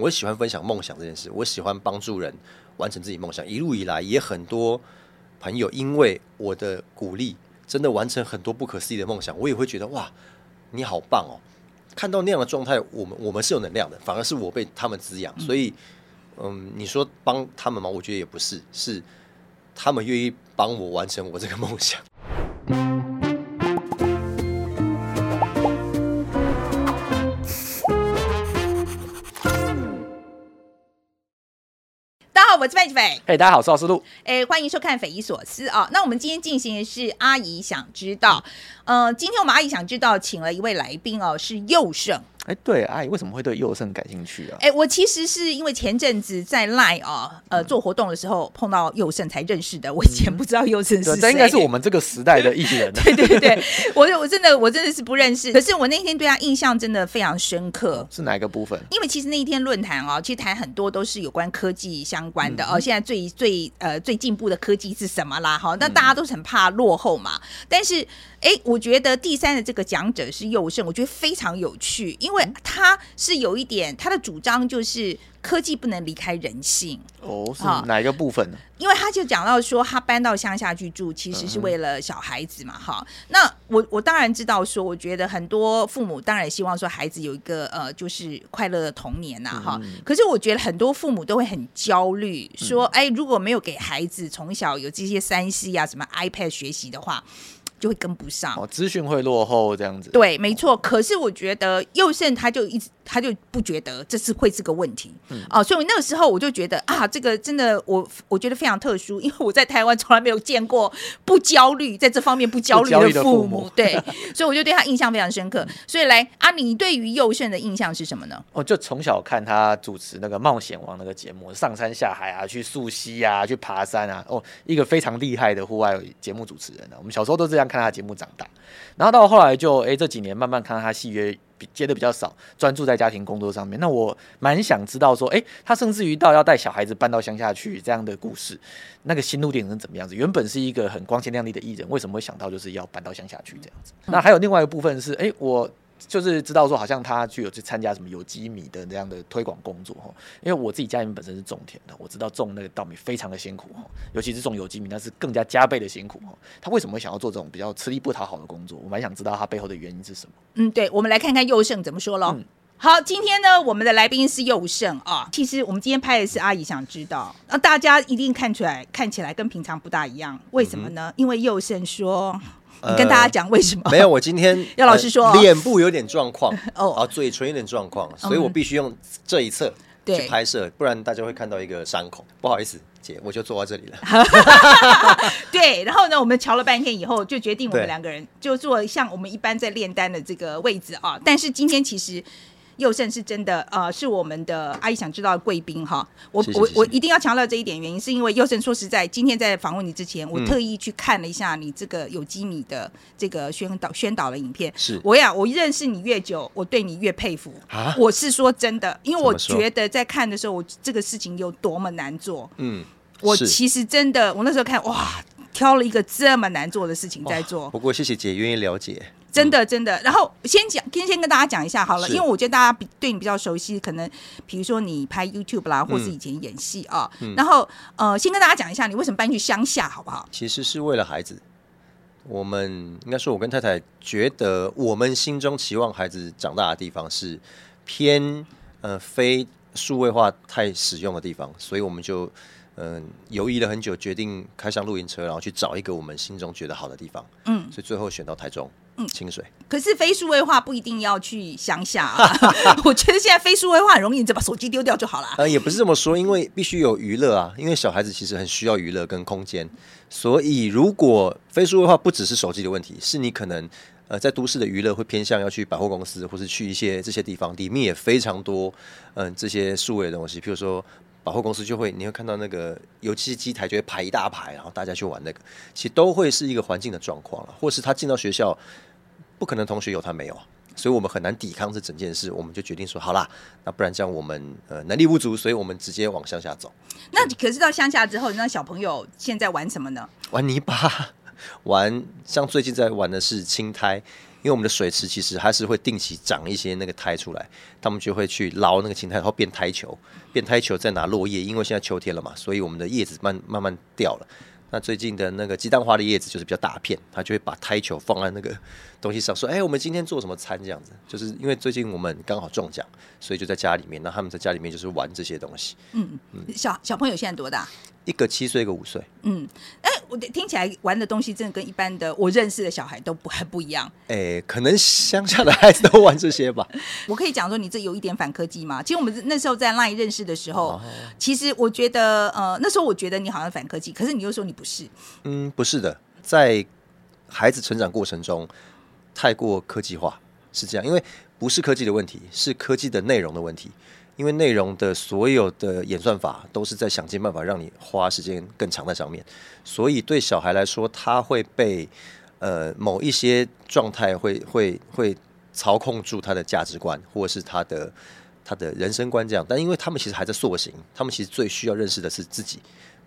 我喜欢分享梦想这件事，我喜欢帮助人完成自己梦想。一路以来，也很多朋友因为我的鼓励，真的完成很多不可思议的梦想。我也会觉得哇，你好棒哦！看到那样的状态，我们我们是有能量的，反而是我被他们滋养。所以，嗯，你说帮他们吗？我觉得也不是，是他们愿意帮我完成我这个梦想。我是范志斐。嘿，大家好，我是老师路。哎，欢迎收看《匪夷所思》啊。那我们今天进行的是阿姨想知道。呃，今天我们阿姨想知道，请了一位来宾哦，是佑胜。哎，对，阿姨为什么会对佑胜感兴趣啊？哎，我其实是因为前阵子在 Line 啊，呃，做活动的时候碰到佑胜才认识的。我以前不知道佑胜是谁，这应该是我们这个时代的艺人。对对对，我我真的我真的是不认识。可是我那天对他印象真的非常深刻。是哪一个部分？因为其实那一天论坛哦，其实谈很多都是有关科技相关的哦。现在最最呃最进步的科技是什么啦？哈，那大家都是很怕落后嘛。但是哎，我觉得第三的这个讲者是佑胜，我觉得非常有趣，因为他。是有一点，他的主张就是科技不能离开人性哦，是哪一个部分呢？因为他就讲到说，他搬到乡下去住，其实是为了小孩子嘛，哈。那我我当然知道说，我觉得很多父母当然希望说孩子有一个呃，就是快乐的童年呐，哈。可是我觉得很多父母都会很焦虑，说，哎，如果没有给孩子从小有这些三 C 啊，什么 iPad 学习的话。就会跟不上哦，资讯会落后这样子。对，没错。可是我觉得佑胜他就一直他就不觉得这是会是个问题哦，所以那个时候我就觉得啊，这个真的我我觉得非常特殊，因为我在台湾从来没有见过不焦虑在这方面不焦虑的父母。对，所以我就对他印象非常深刻。所以来啊，你对于佑胜的印象是什么呢？哦，就从小看他主持那个冒险王那个节目，上山下海啊，去溯溪啊，去爬山啊，哦，一个非常厉害的户外节目主持人啊。我们小时候都这样。看看他节目长大，然后到后来就哎这几年慢慢看到他戏约接的比较少，专注在家庭工作上面。那我蛮想知道说，哎，他甚至于到要带小孩子搬到乡下去这样的故事，那个心路点是怎么样子？原本是一个很光鲜亮丽的艺人，为什么会想到就是要搬到乡下去这样子？那还有另外一个部分是，哎我。就是知道说，好像他去有去参加什么有机米的这样的推广工作哈。因为我自己家里面本身是种田的，我知道种那个稻米非常的辛苦哈，尤其是种有机米，那是更加加倍的辛苦哈。他为什么会想要做这种比较吃力不讨好的工作？我蛮想知道他背后的原因是什么。嗯，对，我们来看看佑胜怎么说喽。好，今天呢，我们的来宾是佑胜啊。其实我们今天拍的是阿姨想知道，那大家一定看出来，看起来跟平常不大一样，为什么呢？因为佑胜说。你跟大家讲为什么？没有，我今天 要老师说脸部有点状况 哦，啊，嘴唇有点状况，所以我必须用这一侧去拍摄，不然大家会看到一个伤口。不好意思，姐，我就坐在这里了。对，然后呢，我们瞧了半天以后，就决定我们两个人就坐像我们一般在炼丹的这个位置啊。但是今天其实。佑胜是真的，呃，是我们的阿姨想知道的贵宾哈。我我我一定要强调这一点，原因是因为佑胜说实在，今天在访问你之前，我特意去看了一下你这个有机米的这个宣导宣导的影片。是，我呀，我认识你越久，我对你越佩服啊！我是说真的，因为我觉得在看的时候，我这个事情有多么难做。嗯，我其实真的，我那时候看哇，挑了一个这么难做的事情在做。不过谢谢姐愿意了解。真的，真的。然后先讲，先先跟大家讲一下好了，因为我觉得大家比对你比较熟悉，可能比如说你拍 YouTube 啦，或是以前演戏啊。然后呃，先跟大家讲一下，你为什么搬去乡下，好不好？其实是为了孩子。我们应该说，我跟太太觉得，我们心中期望孩子长大的地方是偏呃非数位化太使用的地方，所以我们就嗯犹豫了很久，决定开上露营车，然后去找一个我们心中觉得好的地方。嗯，所以最后选到台中。嗯，清水。可是非数位化不一定要去乡下啊。我觉得现在非数位化很容易，你只把手机丢掉就好了。呃，也不是这么说，因为必须有娱乐啊。因为小孩子其实很需要娱乐跟空间，所以如果非数位化不只是手机的问题，是你可能呃在都市的娱乐会偏向要去百货公司，或是去一些这些地方，里面也非常多嗯这些数位的东西。譬如说百货公司就会你会看到那个油漆机台就会排一大排，然后大家去玩那个，其实都会是一个环境的状况了，或是他进到学校。不可能同学有他没有，所以我们很难抵抗这整件事。我们就决定说，好啦，那不然这样我们呃能力不足，所以我们直接往乡下走。那可是到乡下之后，那小朋友现在玩什么呢？玩泥巴，玩像最近在玩的是青苔，因为我们的水池其实还是会定期长一些那个苔出来，他们就会去捞那个青苔，然后变苔球，变苔球再拿落叶，因为现在秋天了嘛，所以我们的叶子慢慢慢掉了。那最近的那个鸡蛋花的叶子就是比较大片，他就会把胎球放在那个 东西上，说：“哎，我们今天做什么餐？”这样子，就是因为最近我们刚好中奖，所以就在家里面。那他们在家里面就是玩这些东西。嗯嗯，小小朋友现在多大？一个七岁，一个五岁。嗯，哎，我听起来玩的东西真的跟一般的我认识的小孩都不很不一样。哎，可能乡下的孩子都玩这些吧。我可以讲说，你这有一点反科技吗？其实我们那时候在 LINE 认识的时候，其实我觉得，呃，那时候我觉得你好像反科技，可是你又说你不是。嗯，不是的，在孩子成长过程中太过科技化是这样，因为不是科技的问题，是科技的内容的问题。因为内容的所有的演算法都是在想尽办法让你花时间更长在上面，所以对小孩来说，他会被呃某一些状态会会会操控住他的价值观，或者是他的他的人生观这样。但因为他们其实还在塑形，他们其实最需要认识的是自己，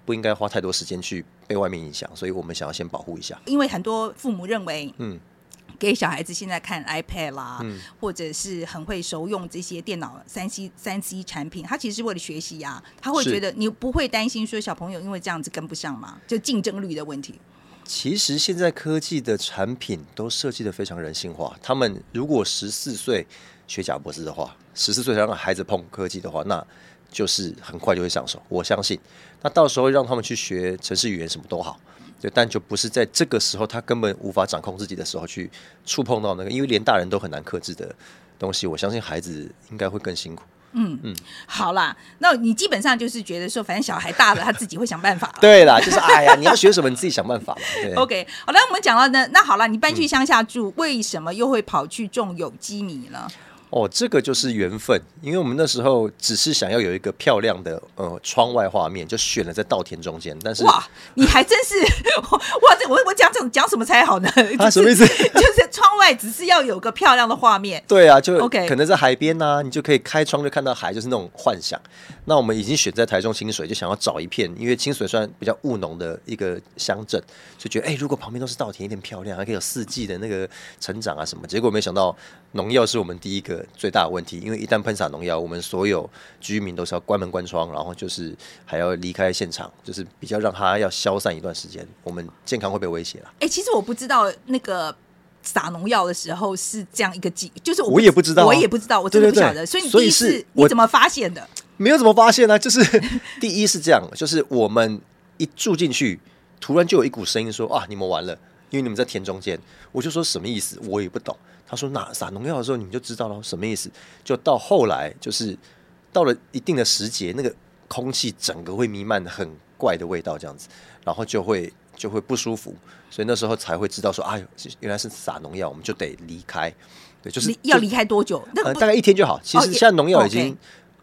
不应该花太多时间去被外面影响，所以我们想要先保护一下。因为很多父母认为，嗯。给小孩子现在看 iPad 啦，或者是很会熟用这些电脑三 C 三 C 产品，他其实是为了学习呀。他会觉得你不会担心说小朋友因为这样子跟不上吗？就竞争率的问题。其实现在科技的产品都设计的非常人性化。他们如果十四岁学贾博士的话，十四岁让孩子碰科技的话，那就是很快就会上手。我相信，那到时候让他们去学城市语言，什么都好。对，但就不是在这个时候，他根本无法掌控自己的时候去触碰到那个，因为连大人都很难克制的东西。我相信孩子应该会更辛苦。嗯嗯，好啦，那你基本上就是觉得说，反正小孩大了，他自己会想办法。对啦，就是哎呀，你要学什么，你自己想办法嘛。OK，好了，我们讲到那那好了，你搬去乡下住，为什么又会跑去种有机米呢？哦，这个就是缘分，因为我们那时候只是想要有一个漂亮的呃窗外画面，就选了在稻田中间。但是哇，你还真是哇！这我我讲这种讲什么才好呢？啊，什么意思？就是窗外只是要有个漂亮的画面。对啊，就 OK，可能在海边呐，你就可以开窗就看到海，就是那种幻想。那我们已经选在台中清水，就想要找一片，因为清水算比较务农的一个乡镇，就觉得哎，如果旁边都是稻田，一点漂亮，还可以有四季的那个成长啊什么。结果没想到农药是我们第一个最大的问题，因为一旦喷洒农药，我们所有居民都是要关门关窗，然后就是还要离开现场，就是比较让它要消散一段时间，我们健康会被威胁了。哎，其实我不知道那个撒农药的时候是这样一个剂，就是我也不知道，我也不知道，我真的不晓得。所以你第一次你怎么发现的？没有怎么发现呢？就是 第一是这样，就是我们一住进去，突然就有一股声音说：“啊，你们完了，因为你们在田中间。”我就说什么意思？我也不懂。他说：“那撒农药的时候，你们就知道了什么意思。”就到后来，就是到了一定的时节，那个空气整个会弥漫很怪的味道，这样子，然后就会就会不舒服，所以那时候才会知道说：“啊，原来是撒农药，我们就得离开。”对，就是要离开多久？呃，大概一天就好。其实现在农药已经。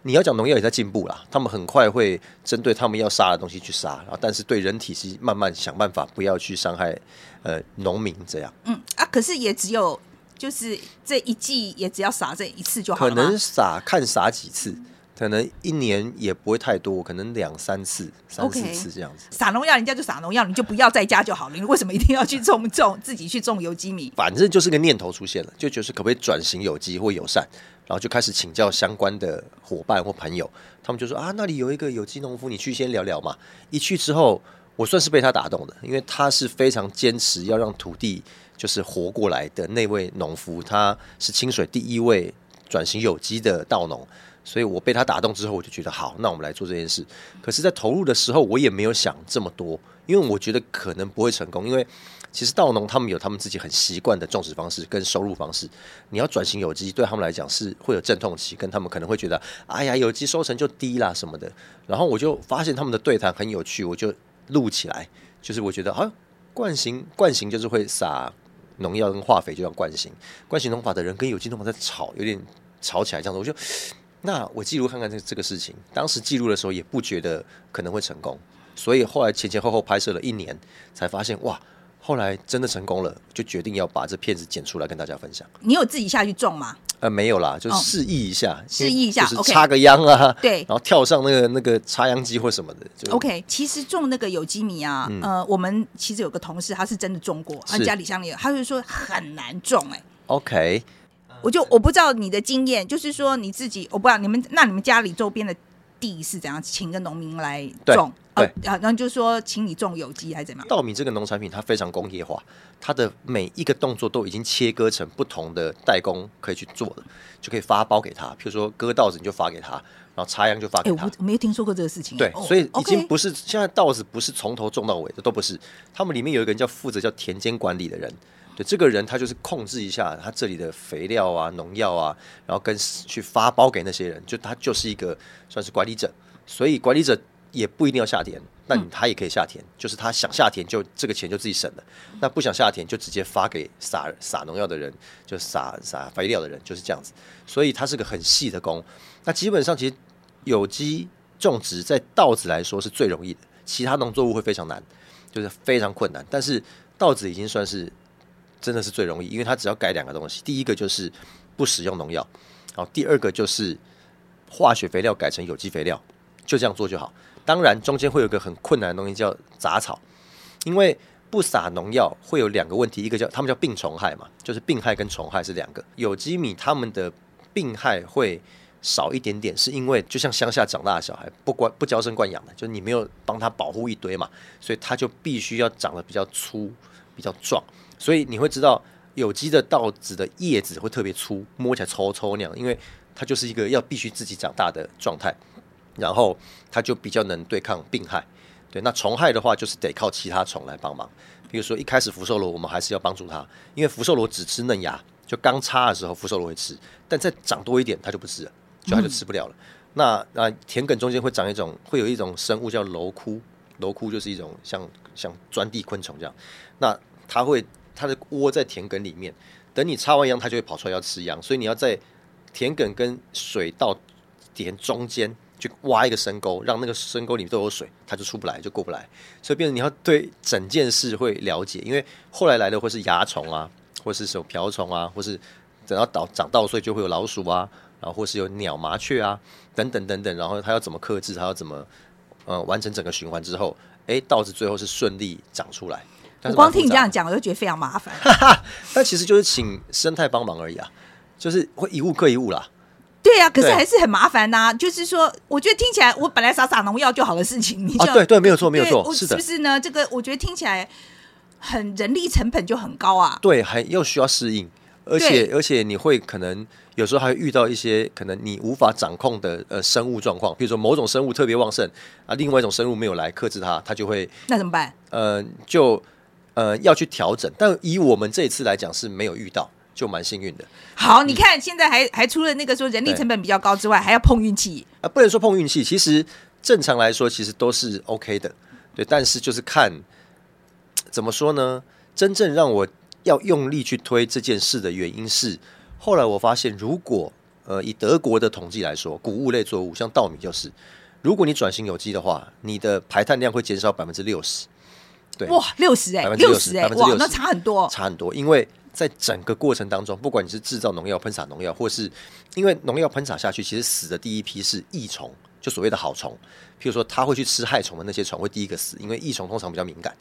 你要讲农药也在进步啦，他们很快会针对他们要杀的东西去杀，然后但是对人体是慢慢想办法不要去伤害呃农民这样。嗯啊，可是也只有就是这一季也只要撒这一次就好了。可能撒看撒几次，可能一年也不会太多，可能两三次、三四次这样子。撒农药人家就撒农药，你就不要在家就好了。你 为什么一定要去种种自己去种有机米？反正就是个念头出现了，就就是可不可以转型有机或友善。然后就开始请教相关的伙伴或朋友，他们就说啊，那里有一个有机农夫，你去先聊聊嘛。一去之后，我算是被他打动的，因为他是非常坚持要让土地就是活过来的那位农夫，他是清水第一位转型有机的稻农，所以我被他打动之后，我就觉得好，那我们来做这件事。可是，在投入的时候，我也没有想这么多，因为我觉得可能不会成功，因为。其实稻农他们有他们自己很习惯的种植方式跟收入方式，你要转型有机，对他们来讲是会有阵痛期，跟他们可能会觉得，哎呀，有机收成就低啦什么的。然后我就发现他们的对谈很有趣，我就录起来，就是我觉得啊，惯行惯行就是会撒农药跟化肥，就要惯性。惯性农法的人跟有机农法在吵，有点吵起来这样子。我就那我记录看看这这个事情，当时记录的时候也不觉得可能会成功，所以后来前前后后拍摄了一年，才发现哇。后来真的成功了，就决定要把这片子剪出来跟大家分享。你有自己下去种吗？呃，没有啦，就示意一下，示意一下，就是插个秧啊，对，然后跳上那个那个插秧机或什么的。OK，其实种那个有机米啊，呃，我们其实有个同事他是真的种过，他家里乡里，他就说很难种，哎。OK，我就我不知道你的经验，就是说你自己，我不知道你们那你们家里周边的地是怎样，请个农民来种，对啊，然后就说请你种有机还是怎么样？稻米这个农产品它非常工业化，它的每一个动作都已经切割成不同的代工可以去做的，就可以发包给他。譬如说割稻子你就发给他，然后插秧就发哎、给他。我我没有听说过这个事情。对，哦所以已经不是现在稻子不是从头种到尾的，都不是。他们里面有一个人叫负责叫田间管理的人，对，这个人他就是控制一下他这里的肥料啊、农药啊，然后跟去发包给那些人，就他就是一个算是管理者。所以管理者也不一定要下田，那他也可以下田，就是他想下田就这个钱就自己省了，那不想下田就直接发给撒撒农药的人，就撒撒肥料的人，就是这样子。所以他是个很细的工。那基本上其实有机种植在稻子来说是最容易的，其他农作物会非常难，就是非常困难。但是稻子已经算是真的是最容易，因为它只要改两个东西，第一个就是不使用农药，好，第二个就是化学肥料改成有机肥料，就这样做就好。当然中间会有一个很困难的东西叫杂草，因为不撒农药会有两个问题，一个叫他们叫病虫害嘛，就是病害跟虫害是两个。有机米它们的病害会少一点点，是因为就像乡下长大的小孩，不管不娇生惯养的，就你没有帮他保护一堆嘛，所以他就必须要长得比较粗、比较壮。所以你会知道有机的稻子的叶子会特别粗，摸起来抽抽那样，因为它就是一个要必须自己长大的状态，然后它就比较能对抗病害。对，那虫害的话，就是得靠其他虫来帮忙。比如说一开始福寿螺，我们还是要帮助它，因为福寿螺只吃嫩芽，就刚插的时候福寿螺会吃，但再长多一点它就不吃了，就它就吃不了了。那那田埂中间会长一种，会有一种生物叫蝼蛄，蝼蛄就是一种像像钻地昆虫这样，那它会它的窝在田埂里面，等你插完秧，它就会跑出来要吃秧，所以你要在田埂跟水稻田中间去挖一个深沟，让那个深沟里面都有水，它就出不来，就过不来。所以变成你要对整件事会了解，因为后来来的会是蚜虫啊，或是什么瓢虫啊，或是等到长长稻穗就会有老鼠啊，然后或是有鸟、麻雀啊，等等等等，然后它要怎么克制，它要怎么呃完成整个循环之后，哎，稻子最后是顺利长出来。我光听你这样讲，我就觉得非常麻烦。那其实就是请生态帮忙而已啊，就是会一物克一物啦。对啊，可是还是很麻烦呐、就是说，我觉得听起来，我本来撒撒农药就好的事情，你就、啊，对对，没有错，没有对错，是的是不，是呢？这个我觉得听起来很人力成本就很高啊。对，还又需要适应，而且而且你会可能有时候还会遇到一些可能你无法掌控的呃生物状况，比如说某种生物特别旺盛啊，另外一种生物没有来克制它，它就会那怎么办？呃就呃要去调整。但以我们这一次来讲是没有遇到，就蛮幸运的好，你看现在还还除了那个说人力成本比较高之外，还要碰运气。啊，不能说碰运气，其实正常来说其实都是 OK 的，对，但是就是看怎么说呢？真正让我要用力去推这件事的原因是，后来我发现，如果呃以德国的统计来说，谷物类作物像稻米就是，如果你转型有机的话，你的排碳量会减少百分之六十，对，哇，六十哎，60%六十哎，60%哇，那差很多。差很多，因为在整个过程当中，不管你是制造农药、喷洒农药，或是因为农药喷洒下去，其实死的第一批是益虫，就所谓的好虫，譬如说它会去吃害虫的那些虫会第一个死，因为益虫通常比较敏感，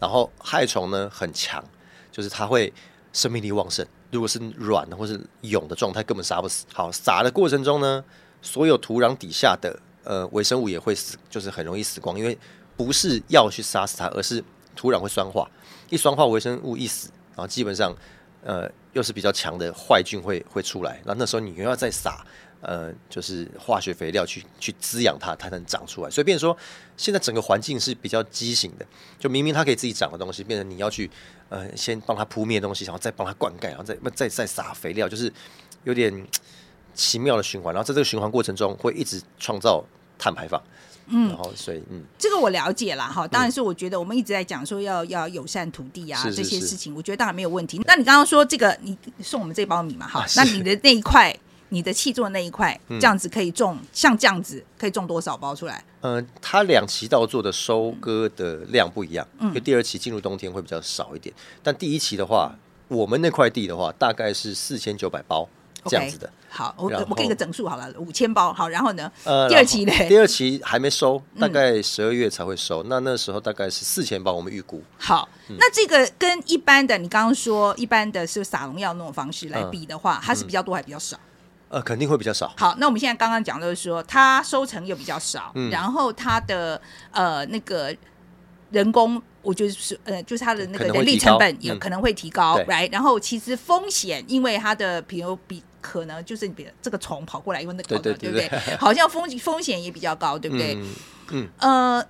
然后害虫呢很强，就是它会生命力旺盛，如果是软的或是蛹的状态，根本杀不死。好，撒的过程中呢，所有土壤底下的呃微生物也会死，就是很容易死光，因为不是药去杀死它，而是土壤会酸化，一酸化微生物一死，然后基本上呃又是比较强的坏菌会会出来，那那时候你又要再撒呃就是化学肥料去去滋养它，它能长出来。所以变说现在整个环境是比较畸形的，就明明它可以自己长的东西，变成你要去呃先帮它扑灭东西，然后再帮它灌溉，然后再再再撒肥料，就是有点奇妙的循环。然后在这个循环过程中，会一直创造碳排放。嗯，然后所以嗯。这个我了解啦，哈，当然是我觉得我们一直在讲说要要友善土地啊这些事情，我觉得当然没有问题。那你刚刚说这个，你送我们这包米嘛，哈啊，那你的那一块，你的气做的那一块，嗯这样子可以种，像这样子可以种多少包出来？呃，它两期稻做的收割的量不一样，因为第二期进入冬天会比较少一点，但第一期的话，我们那块地的话，大概是四千九百包这样子的。好，我我给个整数好了，五千包。好，然后呢？呃，第二期呢 第二期还没收，大嗯概十二月才会收。那那时候大概是四千包，我们预估。好，嗯那这个跟一般的你刚刚说一般的是撒农药那种方式来嗯比的话，它是比较多还比较少？呃，肯定会比较少。好，那我们现在刚刚讲的是说，它收成又比较少，嗯然后它的呃那个人工，我觉得是呃，就是它的那个人力成本也嗯可能会提高，right，、然后其实风险，因为它的比如比可能就是你比这个虫跑过来，因为那个对不对？好像风风险也比较高，对不对？嗯，呃，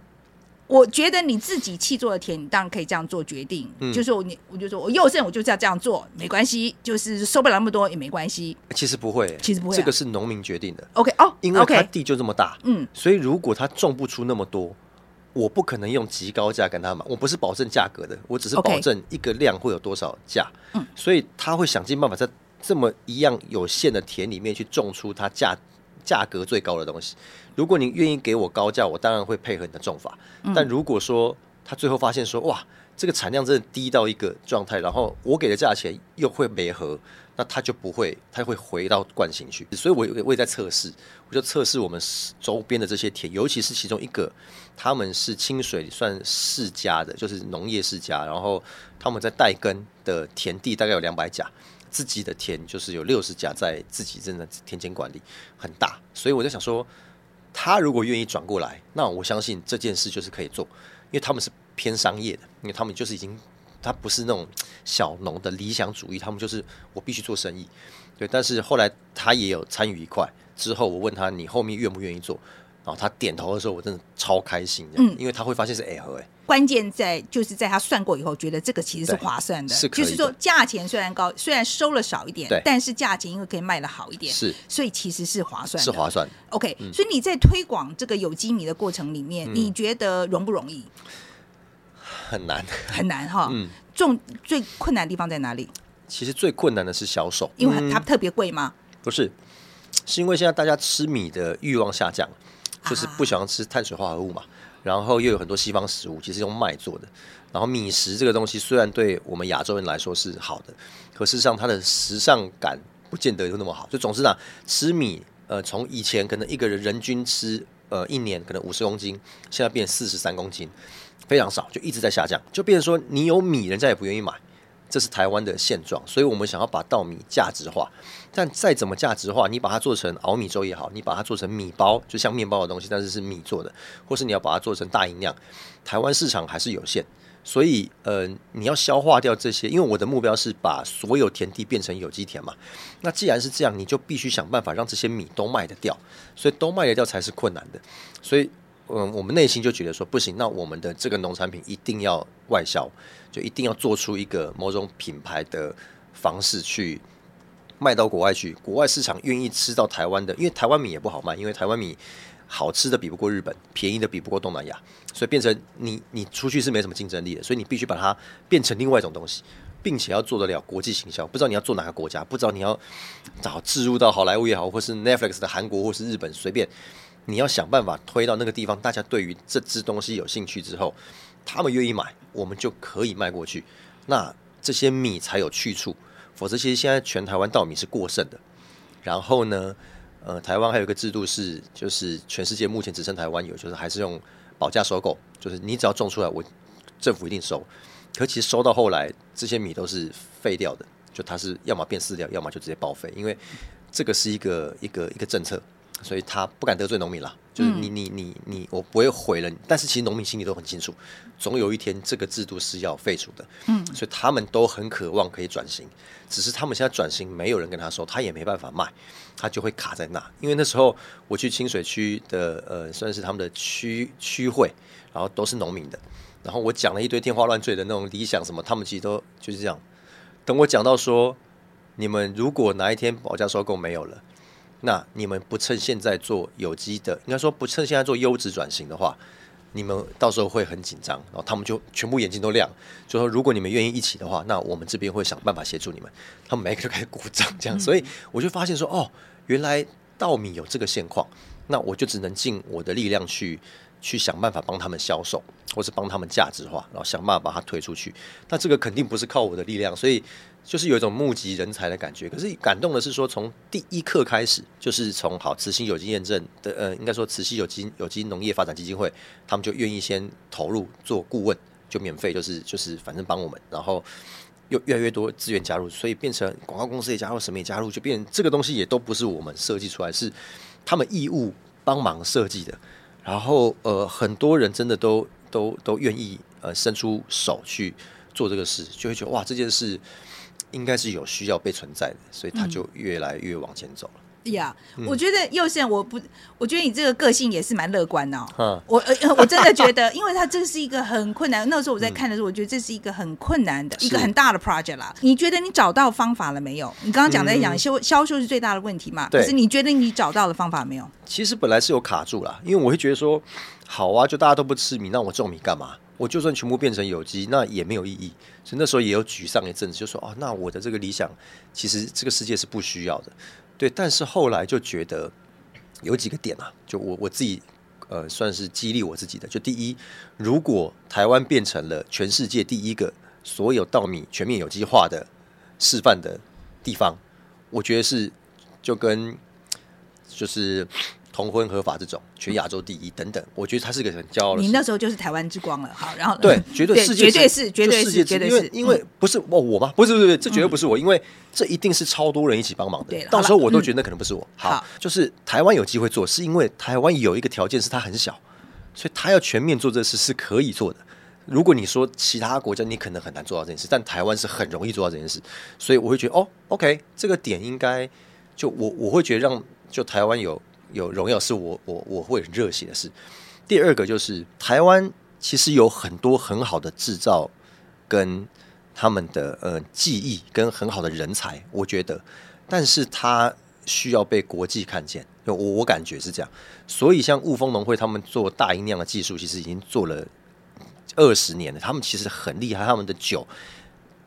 我觉得你自己气做的田，你当然可以这样做决定，嗯。就是我你我就说我右胜我就是要这样做，没关系，就是收不了那么多也没关系。其实不会，其实不会啊。这个是农民决定的，OK 哦，因为他地就这么大，嗯，所以如果他种不出那么多，我不可能用极高价跟他买，我不是保证价格的，我只是保证一个量会有多少价。嗯，所以他会想尽办法在这么一样有限的田里面去种出它价价格最高的东西。如果你愿意给我高价，我当然会配合你的种法。嗯但如果说他最后发现说哇，这个产量真的低到一个状态，然后我给的价钱又会没合，那他就不会，他会回到惯性去。所以我也我也在测试，我就测试我们周边的这些田，尤其是其中一个，他们是清水算世家的，就是农业世家，然后他们在带根的田地大概有两百甲。自己的田就是有六十甲在自己真的田间管理很大，所以我就想说，他如果愿意转过来，那我相信这件事就是可以做，因为他们是偏商业的，因为他们就是已经，他不是那种小农的理想主义，他们就是我必须做生意，对。但是后来他也有参与一块，之后我问他你后面愿不愿意做，然后他点头的时候，我真的超开心的，嗯。因为他会发现是 A 和哎，关键在就是在他算过以后，觉得这个其实是划算的，是的。就是说价钱虽然高，虽然收了少一点对，但是价钱因为可以卖的好一点，是。所以其实是划算的，是划算。OK，、所以你在推广这个有机米的过程里面，嗯。你觉得容不容易？很难，很难哈。嗯，重最困难的地方在哪里？其实最困难的是销售，因为嗯。它特别贵吗？不是，是因为现在大家吃米的欲望下降，啊就是不喜欢吃碳水化合物嘛，然后又有很多西方食物其实用麦做的，然后米食这个东西虽然对我们亚洲人来说是好的，可事实上它的时尚感不见得有那么好。就总之呢，吃米，呃，从以前可能一个人人均吃呃一年可能五十公斤，现在变四十三公斤，非常少，就一直在下降，就变成说你有米，人家也不愿意买。这是台湾的现状，所以我们想要把稻米价值化。但再怎么价值化，你把它做成熬米粥也好，你把它做成米包，就像面包的东西，但是是米做的，或是你要把它做成大营养，台湾市场还是有限。所以，呃，你要消化掉这些，因为我的目标是把所有田地变成有机田嘛。那既然是这样，你就必须想办法让这些米都卖得掉，所以都卖得掉才是困难的。所以，嗯，我们内心就觉得说不行，那我们的这个农产品一定要外销，就一定要做出一个某种品牌的方式去卖到国外去，国外市场愿意吃到台湾的，因为台湾米也不好卖，因为台湾米好吃的比不过日本，便宜的比不过东南亚，所以变成你你出去是没什么竞争力的，所以你必须把它变成另外一种东西，并且要做得了国际行销。不知道你要做哪个国家，不知道你要找置入到好莱坞也好，或是 Netflix 的韩国或是日本，随便你要想办法推到那个地方，大家对于这支东西有兴趣之后，他们愿意买，我们就可以卖过去。那这些米才有去处，否则其实现在全台湾稻米是过剩的。然后呢，呃，台湾还有一个制度是，就是全世界目前只剩台湾有，就是还是用保价收购，就是你只要种出来，我政府一定收。可其实收到后来，这些米都是废掉的，就它是要么变饲料，要么就直接报废，因为这个是一个一个一个政策，所以他不敢得罪农民了。就是你你你你，我不会毁了你，但是其实农民心里都很清楚，总有一天这个制度是要废除的。嗯，所以他们都很渴望可以转型，只是他们现在转型没有人跟他说，他也没办法卖，他就会卡在那。因为那时候我去清水区的呃，算是他们的区区会，然后都是农民的，然后我讲了一堆天花乱坠的那种理想什么，他们其实都就是这样。等我讲到说，你们如果哪一天保价收购没有了，那你们不趁现在做有机的，应该说不趁现在做优质转型的话，你们到时候会很紧张，然后他们就全部眼睛都亮，就说如果你们愿意一起的话，那我们这边会想办法协助你们。他们每个就开始鼓掌，这样，所以我就发现说，哦，原来稻米有这个现况，那我就只能尽我的力量去去想办法帮他们销售，或是帮他们价值化，然后想办法把它推出去。那这个肯定不是靠我的力量，所以就是有一种募集人才的感觉。可是感动的是说，从第一刻开始，就是从好慈溪有机验证的，呃，应该说慈溪有机有机农业发展基金会，他们就愿意先投入做顾问，就免费，就是就是反正帮我们，然后。又越来越多资源加入，所以变成广告公司也加入，什么也加入，就变这个东西也都不是我们设计出来，是他们义务帮忙设计的。然后呃，很多人真的都都都愿意呃伸出手去做这个事，就会觉得哇，这件事应该是有需要被存在的，所以他就越来越往前走了。呀，我觉得右线，我不，我觉得你这个个性也是蛮乐观哦。嗯，我呃，我真的觉得，因为他这是一个很困难。那个时候我在看的时候，我觉得这是一个很困难的一个很大的 project 啦。你觉得你找到方法了没有？你刚刚讲在讲销销售是最大的问题嘛？可是你觉得你找到了方法没有？其实本来是有卡住了，因为我会觉得说，好啊，就大家都不吃米，那我种米干嘛？我就算全部变成有机，那也没有意义。所以那时候也有沮丧一阵子，就说哦，那我的这个理想，其实这个世界是不需要的。对，但是后来就觉得有几个点啊，就我我自己呃算是激励我自己的。就第一，如果台湾变成了全世界第一个所有稻米全面有机化的示范的地方，我觉得是就跟就是。同婚合法这种，全亚洲第一等等，我觉得他是个很骄傲的。你那时候就是台湾之光了，好，然后对，绝对世界，绝对是，绝对是，绝对是，因为因为不是哦我吗？不是不是，这绝对不是我，因为这一定是超多人一起帮忙的。到时候我都觉得那可能不是我。好，就是台湾有机会做，是因为台湾有一个条件是它很小，所以它要全面做这事是可以做的。如果你说其他国家，你可能很难做到这件事，但台湾是很容易做到这件事，所以我会觉得哦，OK，这个点应该就我我会觉得让就台湾有。有荣耀是我我我会很热血的事。第二个就是台湾其实有很多很好的制造跟他们的呃技艺跟很好的人才，我觉得，但是他需要被国际看见。我我感觉是这样。所以像雾峰农会他们做大音量的技术，其实已经做了二十年了。他们其实很厉害，他们的酒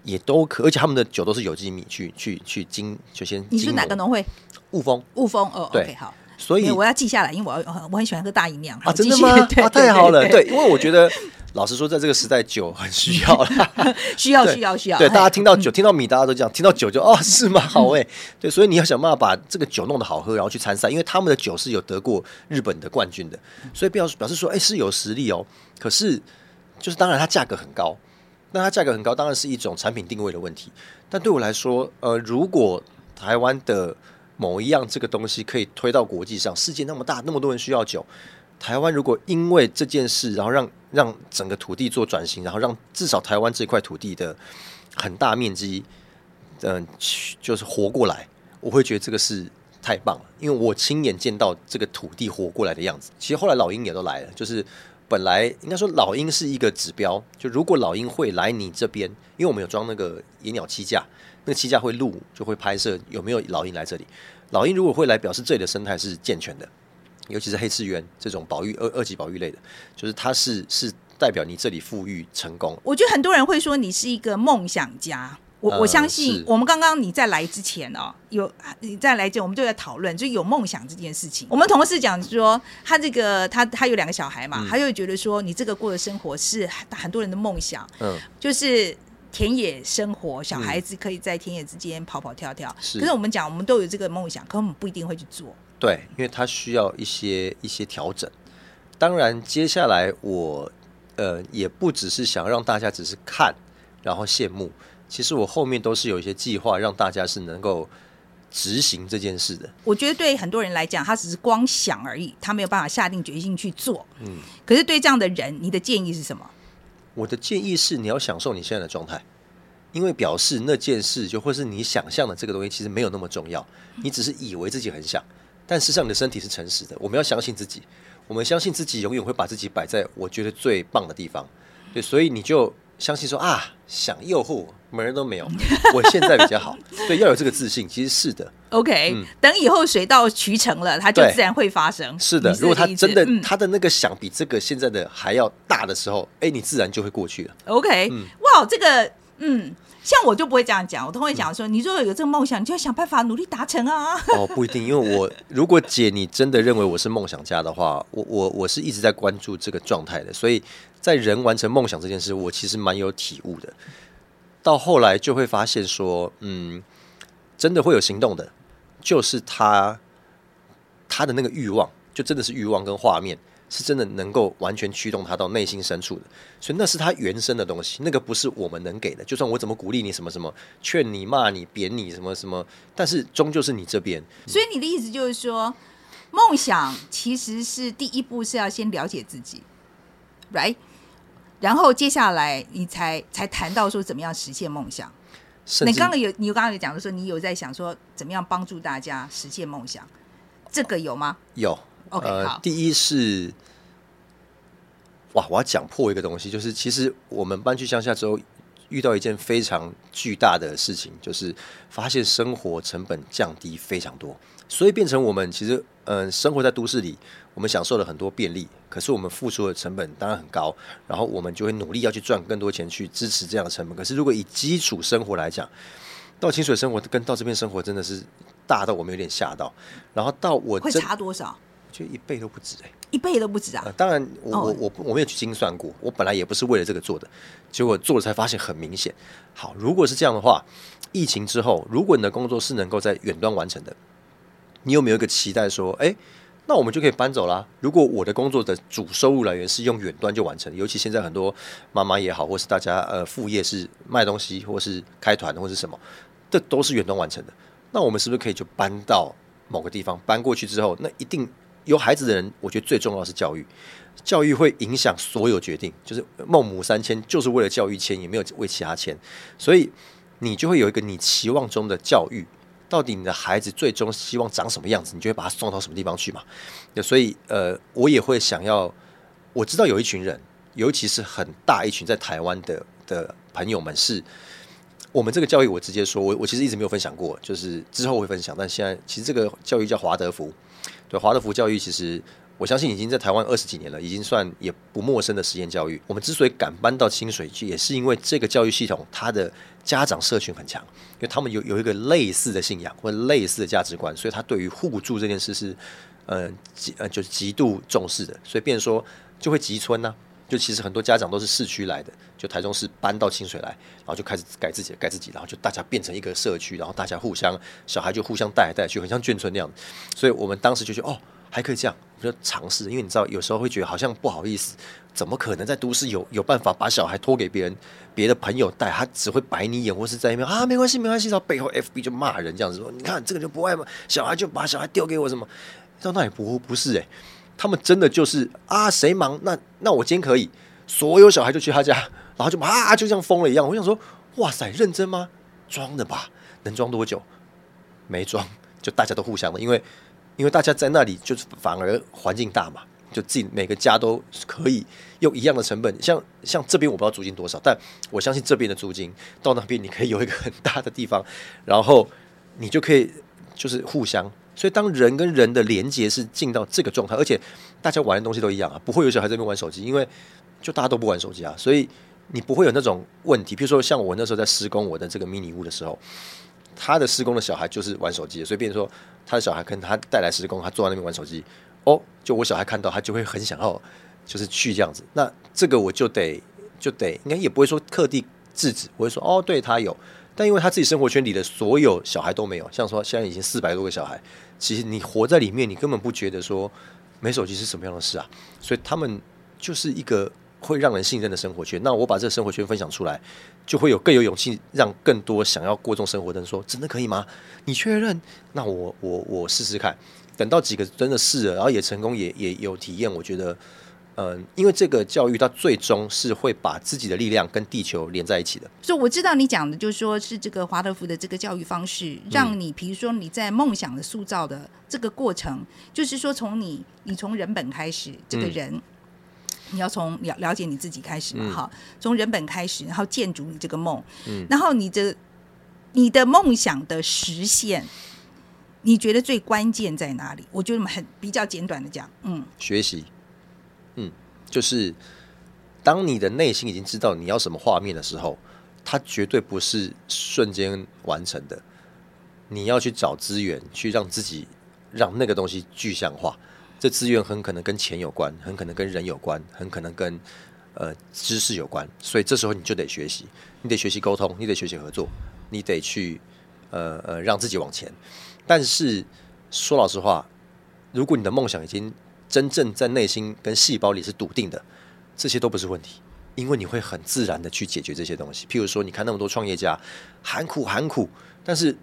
也都可，而且他们的酒都是有机米去去去精就先。你是哪个农会？雾峰。雾峰哦，对，好。所以我要记下来，因为我要我很喜欢喝大饮料。啊，真的吗？啊，太好了，对，因为我觉得 老实说，在这个时代，酒很需要了，需要需要需要。对，大家听到酒，听到米，大家都这样，听到酒就哦，是吗？好哎，对，所以你要想办法把这个酒弄得好喝，然后去参赛，因为他们的酒是有得过日本的冠军的，所以表表示说，哎，是有实力哦。可是就是当然，它价格很高，那它价格很高，当然是一种产品定位的问题。但对我来说，呃，如果台湾的某一样这个东西可以推到国际上，世界那么大，那么多人需要酒。台湾如果因为这件事，然后让让整个土地做转型，然后让至少台湾这块土地的很大面积，嗯，就是活过来，我会觉得这个是太棒了。因为我亲眼见到这个土地活过来的样子。其实后来老鹰也都来了，就是本来应该说老鹰是一个指标，就如果老鹰会来你这边，因为我们有装那个野鸟栖架。那个气架会录，就会拍摄有没有老鹰来这里。老鹰如果会来，表示这里的生态是健全的，尤其是黑翅鸢这种保育二二级保育类的，就是它是是代表你这里富裕成功。我觉得很多人会说你是一个梦想家，我我相信我们刚刚你在来之前哦，有你在来前我们就在讨论，就有梦想这件事情。我们同事讲说，他这个他他有两个小孩嘛，他就觉得说你这个过的生活是很多人的梦想，嗯，就是。田野生活，小孩子可以在田野之间跑跑跳跳。是，可是我们讲，我们都有这个梦想，可我们不一定会去做。对，因为它需要一些一些调整。当然，接下来我呃也不只是想让大家只是看，然后羡慕。其实我后面都是有一些计划，让大家是能够执行这件事的。我觉得对很多人来讲，他只是光想而已，他没有办法下定决心去做。嗯，可是对这样的人，你的建议是什么？我的建议是，你要享受你现在的状态，因为表示那件事就或是你想象的这个东西，其实没有那么重要。你只是以为自己很想，但事实上你的身体是诚实的。我们要相信自己，我们相信自己永远会把自己摆在我觉得最棒的地方。对，所以你就。相信说啊，想诱惑门儿都没有。我现在比较好，对，要有这个自信，其实是的。OK，等以后水到渠成了，它就自然会发生。是的，如果他真的他的那个想比这个现在的还要大的时候，哎，你自然就会过去了。OK，哇，这个嗯，像我就不会这样讲，我都会讲说，你如果有这个梦想，你就要想办法努力达成啊。哦，不一定，因为我 如果姐你真的认为我是梦想家的话，我我我是一直在关注这个状态的，所以在人完成梦想这件事，我其实蛮有体悟的。到后来就会发现说，嗯，真的会有行动的，就是他他的那个欲望，就真的是欲望跟画面。是真的能够完全驱动他到内心深处的，所以那是他原生的东西，那个不是我们能给的。就算我怎么鼓励你什么什么，劝你、骂你、贬你什么什么，但是终究是你这边。所以你的意思就是说，梦想其实是第一步是要先了解自己，right？然后接下来你才才谈到说怎么样实现梦想。你刚刚有你刚刚有讲的说，你有在想说怎么样帮助大家实现梦想，这个有吗？有。OK，呃，第一是，哇，我要讲破一个东西，就是其实我们搬去乡下之后，遇到一件非常巨大的事情，就是发现生活成本降低非常多，所以变成我们其实，嗯，生活在都市里，我们享受了很多便利，可是我们付出的成本当然很高，然后我们就会努力要去赚更多钱去支持这样的成本。可是如果以基础生活来讲，到清水生活跟到这边生活真的是大到我们有点吓到，然后到我会差多少？就一倍都不止哎，一倍都不止啊！当然，我我我我没有去精算过，我本来也不是为了这个做的，结果做了才发现很明显。好，如果是这样的话，疫情之后，如果你的工作是能够在远端完成的，你有没有一个期待说，哎，那我们就可以搬走啦？如果我的工作的主收入来源是用远端就完成，尤其现在很多妈妈也好，或是大家呃副业是卖东西，或是开团或是什么，这都是远端完成的，那我们是不是可以就搬到某个地方？搬过去之后，那一定。有孩子的人，我觉得最重要是教育，教育会影响所有决定。就是孟母三迁，就是为了教育迁，也没有为其他迁。所以你就会有一个你期望中的教育，到底你的孩子最终希望长什么样子，你就会把他送到什么地方去嘛。所以呃，我也会想要，我知道有一群人，尤其是很大一群在台湾的的朋友们，是我们这个教育，我直接说，我我其实一直没有分享过，就是之后会分享，但现在其实这个教育叫华德福。对华德福教育，其实我相信已经在台湾二十几年了，已经算也不陌生的实验教育。我们之所以敢搬到清水去，也是因为这个教育系统它的家长社群很强，因为他们有有一个类似的信仰或类似的价值观，所以他对于互助这件事是呃极呃就是极度重视的。所以变说就会集村呢，就其实很多家长都是市区来的，就台中市搬到清水来，然后就开始改自己改自己，然后就大家变成一个社区，然后大家互相小孩就互相带来带去，很像眷村那样。所以我们当时就觉得哦。还可以这样，我就尝试，因为你知道，有时候会觉得好像不好意思，怎么可能在都市有有办法把小孩托给别人、别的朋友带？他只会白你眼，或是在那边啊，没关系，没关系，然后背后 FB 就骂人这样子说，你看这个就不爱嘛，小孩就把小孩丢给我什么？到那也不不是哎，他们真的就是啊，谁忙那那我今天可以，所有小孩就去他家，然后就啊就像疯了一样。我想说，哇塞，认真吗？装的吧？能装多久？没装，就大家都互相的，因为。因为大家在那里就是反而环境大嘛，就自己每个家都可以用一样的成本，像像这边我不知道租金多少，但我相信这边的租金到那边你可以有一个很大的地方，然后你就可以就是互相，所以当人跟人的连接是进到这个状态，而且大家玩的东西都一样啊，不会有小孩在那边玩手机，因为就大家都不玩手机啊，所以你不会有那种问题。比如说像我那时候在施工我的这个迷你屋的时候。他的施工的小孩就是玩手机，所以变成说他的小孩跟他带来施工，他坐在那边玩手机。哦，就我小孩看到他就会很想要，就是去这样子。那这个我就得就得应该也不会说特地制止，我会说哦，对他有，但因为他自己生活圈里的所有小孩都没有，像说现在已经四百多个小孩，其实你活在里面，你根本不觉得说没手机是什么样的事啊。所以他们就是一个。会让人信任的生活圈，那我把这个生活圈分享出来，就会有更有勇气，让更多想要过这种生活的人说：“真的可以吗？你确认？那我我我试试看。等到几个真的试了，然后也成功，也也有体验。我觉得，嗯，因为这个教育它最终是会把自己的力量跟地球连在一起的。所以我知道你讲的，就是说是这个华德福的这个教育方式，让你，比如说你在梦想的塑造的这个过程，就是说从你你从人本开始，这个人。你要从了了解你自己开始嘛，哈，从人本开始，然后建筑你这个梦，嗯，然后你的你的梦想的实现，你觉得最关键在哪里？我觉得很比较简短的讲，嗯，学习，嗯，就是当你的内心已经知道你要什么画面的时候，它绝对不是瞬间完成的。你要去找资源，去让自己让那个东西具象化。这资源很可能跟钱有关，很可能跟人有关，很可能跟呃知识有关。所以这时候你就得学习，你得学习沟通，你得学习合作，你得去呃呃让自己往前。但是说老实话，如果你的梦想已经真正在内心跟细胞里是笃定的，这些都不是问题，因为你会很自然的去解决这些东西。譬如说，你看那么多创业家，喊苦喊苦，但是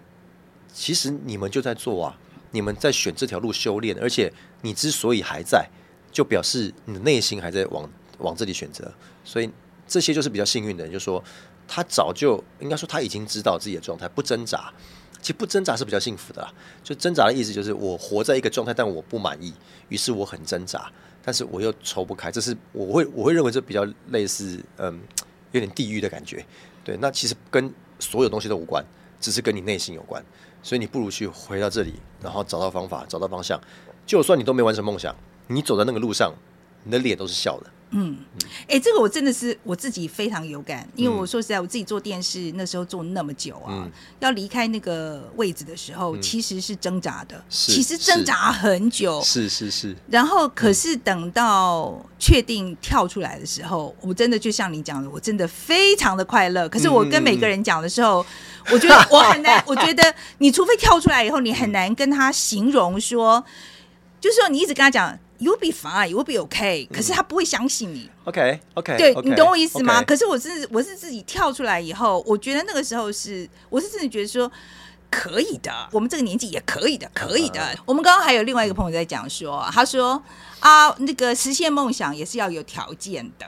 其实你们就在做啊，你们在选这条路修炼，而且你之所以还在，就表示你的内心还在往往这里选择，所以这些就是比较幸运的人，就说他早就应该说他已经知道自己的状态，不挣扎。其实不挣扎是比较幸福的，就挣扎的意思就是我活在一个状态，但我不满意，于是我很挣扎，但是我又抽不开，这是我会我会认为这比较类似，嗯，有点地狱的感觉。对，那其实跟所有东西都无关，只是跟你内心有关，所以你不如去回到这里，然后找到方法，找到方向。就算你都没完成梦想，你走在那个路上，你的脸都是笑的。嗯，哎，这个我真的是我自己非常有感，因为我说实在，我自己做电视那时候做那么久啊，要离开那个位置的时候，其实是挣扎的，其实挣扎很久，是是是。然后，可是等到确定跳出来的时候，我真的就像你讲的，我真的非常的快乐。可是我跟每个人讲的时候，我觉得我很难，我觉得你除非跳出来以后，你很难跟他形容说，就是说你一直跟他讲。You'll be fine, you'll be okay。可是他不会相信你。OK, OK。对你懂我意思吗？可是我是我是自己跳出来以后，我觉得那个时候是我是真的觉得说可以的，我们这个年纪也可以的，可以的。我们刚刚还有另外一个朋友在讲说，他说啊，那个实现梦想也是要有条件的。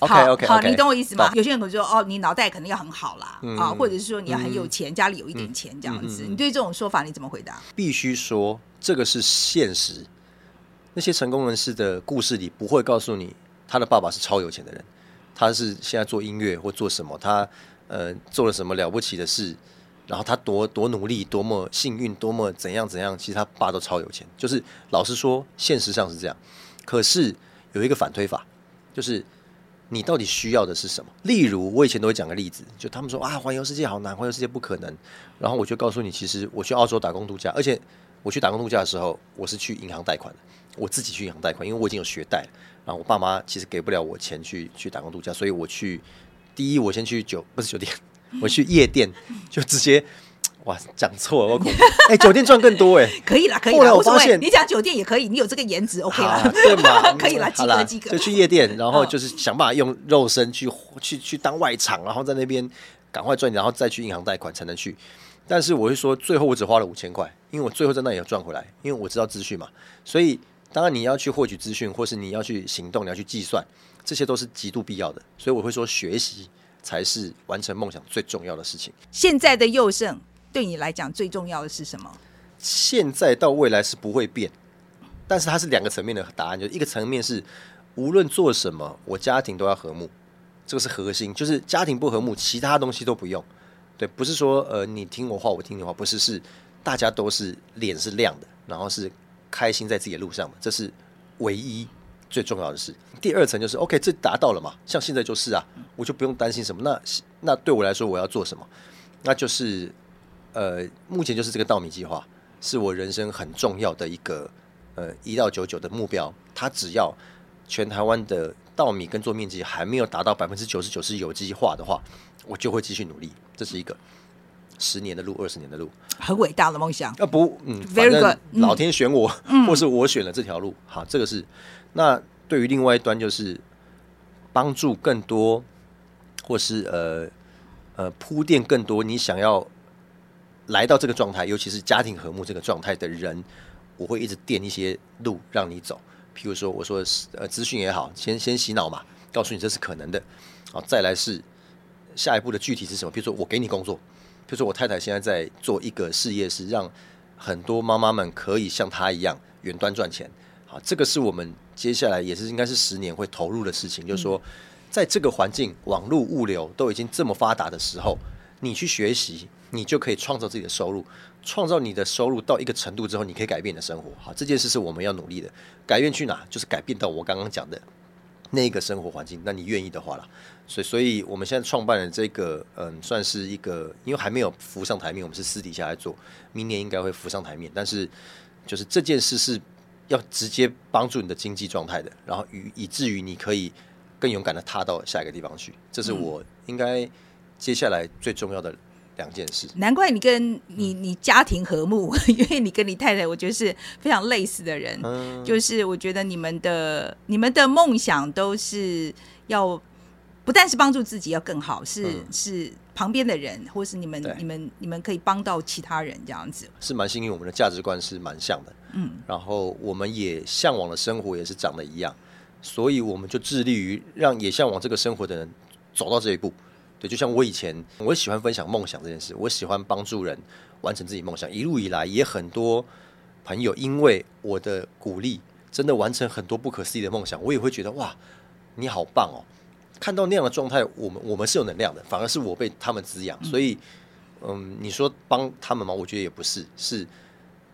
OK, OK。好，你懂我意思吗？有些人可能说哦，你脑袋可能要很好啦，啊，或者是说你要很有钱，家里有一点钱这样子。你对这种说法你怎么回答？必须说这个是现实。那些成功人士的故事里不会告诉你，他的爸爸是超有钱的人，他是现在做音乐或做什么，他呃做了什么了不起的事，然后他多多努力，多么幸运，多么怎样怎样，其实他爸都超有钱。就是老实说，现实上是这样。可是有一个反推法，就是你到底需要的是什么？例如我以前都会讲个例子，就他们说啊，环游世界好难，环游世界不可能。然后我就告诉你，其实我去澳洲打工度假，而且我去打工度假的时候，我是去银行贷款的。我自己去银行贷款，因为我已经有学贷，然后我爸妈其实给不了我钱去去打工度假，所以我去第一我先去酒不是酒店，我去夜店就直接哇讲错了，我 哎酒店赚更多哎，可以啦可以，后来我发现你讲酒店也可以，你有这个颜值 OK 了，对嘛 可以啦，及格及格，就去夜店，然后就是想办法用肉身去去去当外场，然后在那边赶快赚，然后再去银行贷款才能去。但是我会说，最后我只花了五千块，因为我最后在那里要赚回来，因为我知道资讯嘛，所以。当然，你要去获取资讯，或是你要去行动，你要去计算，这些都是极度必要的。所以我会说，学习才是完成梦想最重要的事情。现在的佑胜对你来讲最重要的是什么？现在到未来是不会变，但是它是两个层面的答案。就一个层面是，无论做什么，我家庭都要和睦，这个是核心。就是家庭不和睦，其他东西都不用。对，不是说呃你听我话，我听你话，不是，是大家都是脸是亮的，然后是。开心在自己的路上嘛，这是唯一最重要的事。第二层就是 OK，这达到了嘛？像现在就是啊，我就不用担心什么。那那对我来说，我要做什么？那就是呃，目前就是这个稻米计划，是我人生很重要的一个呃一到九九的目标。它只要全台湾的稻米耕作面积还没有达到百分之九十九是有机化的话，我就会继续努力。这是一个。十年的路，二十年的路，很伟大的梦想。啊不，嗯，反正老天选我，或是我选了这条路。好，这个是。那对于另外一端，就是帮助更多，或是呃呃铺垫更多你想要来到这个状态，尤其是家庭和睦这个状态的人，我会一直垫一些路让你走。譬如说，我说呃资讯也好，先先洗脑嘛，告诉你这是可能的。好，再来是下一步的具体是什么？比如说，我给你工作。譬如说我太太现在在做一个事业，是让很多妈妈们可以像她一样远端赚钱。好，这个是我们接下来也是应该是十年会投入的事情。就是说，在这个环境、网络物流都已经这么发达的时候，你去学习，你就可以创造自己的收入。创造你的收入到一个程度之后，你可以改变你的生活。好，这件事是我们要努力的。改变去哪？就是改变到我刚刚讲的那个生活环境，那你愿意的话啦。所以，所以我们现在创办的这个，嗯，算是一个，因为还没有浮上台面，我们是私底下来做，明年应该会浮上台面。但是，就是这件事是要直接帮助你的经济状态的，然后以以至于你可以更勇敢的踏到下一个地方去。这是我应该接下来最重要的两件事。难怪你跟你你家庭和睦，因为你跟你太太，我觉得是非常类似的人。嗯，就是我觉得你们的你们的梦想都是要不但是帮助自己要更好，是、嗯是旁边的人，或是你们你们你们可以帮到其他人这样子。是蛮幸运，我们的价值观是蛮像的。嗯，然后我们也向往的生活也是长得一样，所以我们就致力于让也向往这个生活的人走到这一步。对，就像我以前，我喜欢分享梦想这件事，我喜欢帮助人完成自己梦想。一路以来，也很多朋友因为我的鼓励，真的完成很多不可思议的梦想，我也会觉得哇，你好棒哦！看到那样的状态，我们我们是有能量的，反而是我被他们滋养，所以，嗯，你说帮他们吗？我觉得也不是，是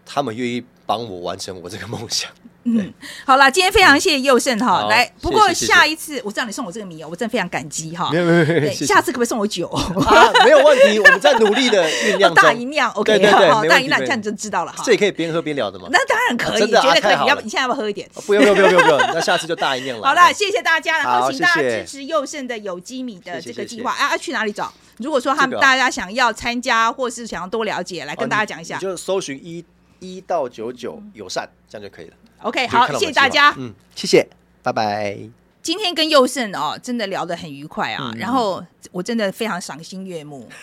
他们愿意帮我完成我这个梦想。嗯，好了，今天非常谢谢佑胜哈，来，不过下一次我知道你送我这个米哦，我真的非常感激哈。没有没有没有，下次可不可以送我酒？啊，没有问题，我们在努力的酝酿。大银酿，OK，好，大银酿这样你就知道了哈。这也可以边喝边聊的吗？那当然可以，绝对可以。太好了要不你现在要不要喝一点？不用不用不用不用那下次就大一酿了。好了，谢谢大家，然后请大家支持佑胜的有机米的这个计划。啊，要去哪里找？如果说他们大家想要参加，或是想要多了解，来跟大家讲一下。就搜寻一一到九九友善，这样就可以了。OK，好，谢谢大家。嗯，谢谢，拜拜。今天跟佑胜哦，真的聊得很愉快啊，嗯然后我真的非常赏心悦目，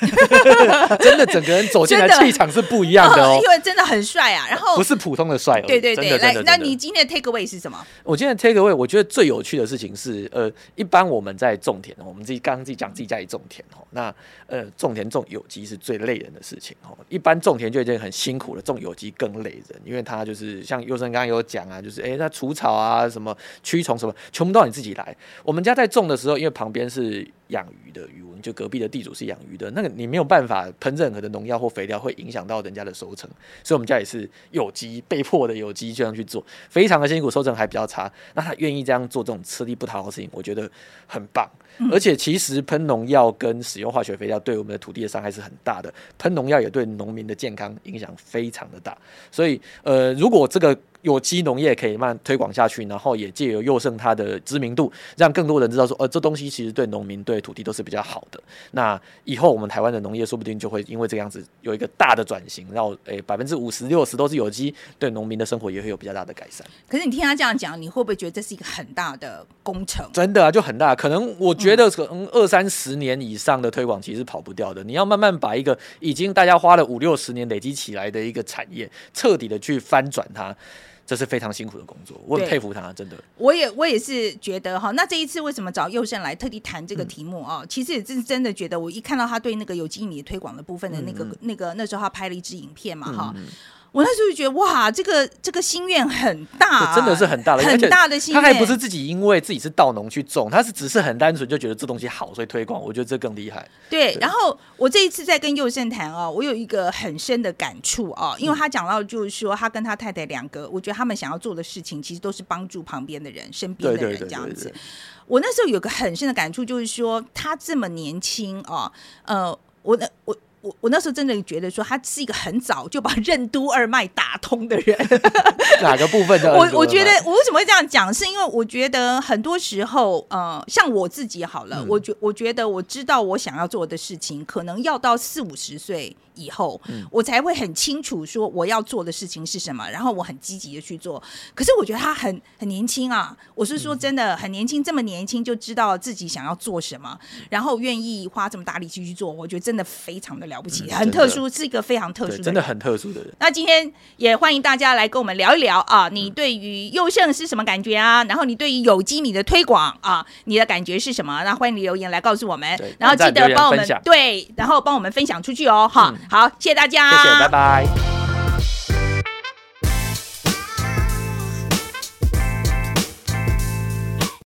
真的整个人走进来真的气场是不一样的哦 因，为真的很帅啊。然后不是普通的帅哦。对对对，来真的，真的那你今天的 take away 是什么？我今天的 take away，我觉得最有趣的事情是，呃，一般我们在种田，我们自己刚刚自己讲自己家里种田哦，那呃，种田种有机是最累人的事情哦。一般种田就已经很辛苦了，种有机更累人，因为他就是像佑生刚刚有讲啊，就是哎，那除草啊、什么驱虫什么，全部都要你自己来。我们家在种的时候，因为旁边是养鱼的渔翁，就隔壁的地主是养鱼的，那个你没有办法喷任何的农药或肥料，会影响到人家的收成，所以我们家也是有机，被迫的有机这样去做，非常的辛苦，收成还比较差。那他愿意这样做这种吃力不讨好的事情，我觉得很棒。而且其实喷农药跟使用化学肥料对我们的土地的伤害是很大的，喷农药也对农民的健康影响非常的大。所以呃，如果这个有机农业可以慢慢推广下去，然后也借由佑胜它的知名度，让更多人知道说，呃，这东西其实对农民、对土地都是比较好的。那以后我们台湾的农业说不定就会因为这个样子有一个大的转型，然后诶百分之五十六十都是有机，对农民的生活也会有比较大的改善。可是你听他这样讲，你会不会觉得这是一个很大的工程？真的啊，就很大。可能我觉得可能二三十年以上的推广其实是跑不掉的。你要慢慢把一个已经大家花了五六十年累积起来的一个产业，彻底的去翻转它，这是非常辛苦的工作。我很佩服他，真的。我也我也是觉得哈，那这一次为什么找佑胜来特地谈这个题目啊、其实也是真的觉得，我一看到他对那个有机米推广的部分的那个、那个那时候他拍了一支影片嘛哈。我那时候就觉得哇，这个这个心愿很大，这真的是很大的，很大的心愿。他还不是自己因为自己是稻农去种，他是只是很单纯就觉得这东西好，所以推广。我觉得这更厉害。对，然后我这一次在跟佑胜谈哦，我有一个很深的感触哦，因为他讲到就是说，他跟他太太两个，我觉得他们想要做的事情，其实都是帮助旁边的人、身边的人这样子对对。我那时候有个很深的感触，就是说他这么年轻哦，呃，我的我。我我那时候真的觉得说他是一个很早就把任督二脉打通的人，哪个部分的？我我觉得我为什么会这样讲，是因为我觉得很多时候，呃，像我自己好了，嗯我觉我觉得我知道我想要做的事情，可能要到四五十岁以后，嗯。我才会很清楚说我要做的事情是什么，然后我很积极的去做。可是我觉得他很很年轻啊，我是嗯。说真的很年轻，这么年轻就知道自己想要做什么，然后愿意花这么大力气去做，我觉得真的非常的了不起，嗯很特殊，是一个非常特殊的真的很特殊的人。那今天也欢迎大家来跟我们聊一聊啊，你对于优胜是什么感觉啊？然后你对于有机米的推广啊，你的感觉是什么？那欢迎你留言来告诉我们，然后记得帮我们对，然后帮我们分享出去哦，哈、嗯好，谢谢大家，谢谢，拜拜。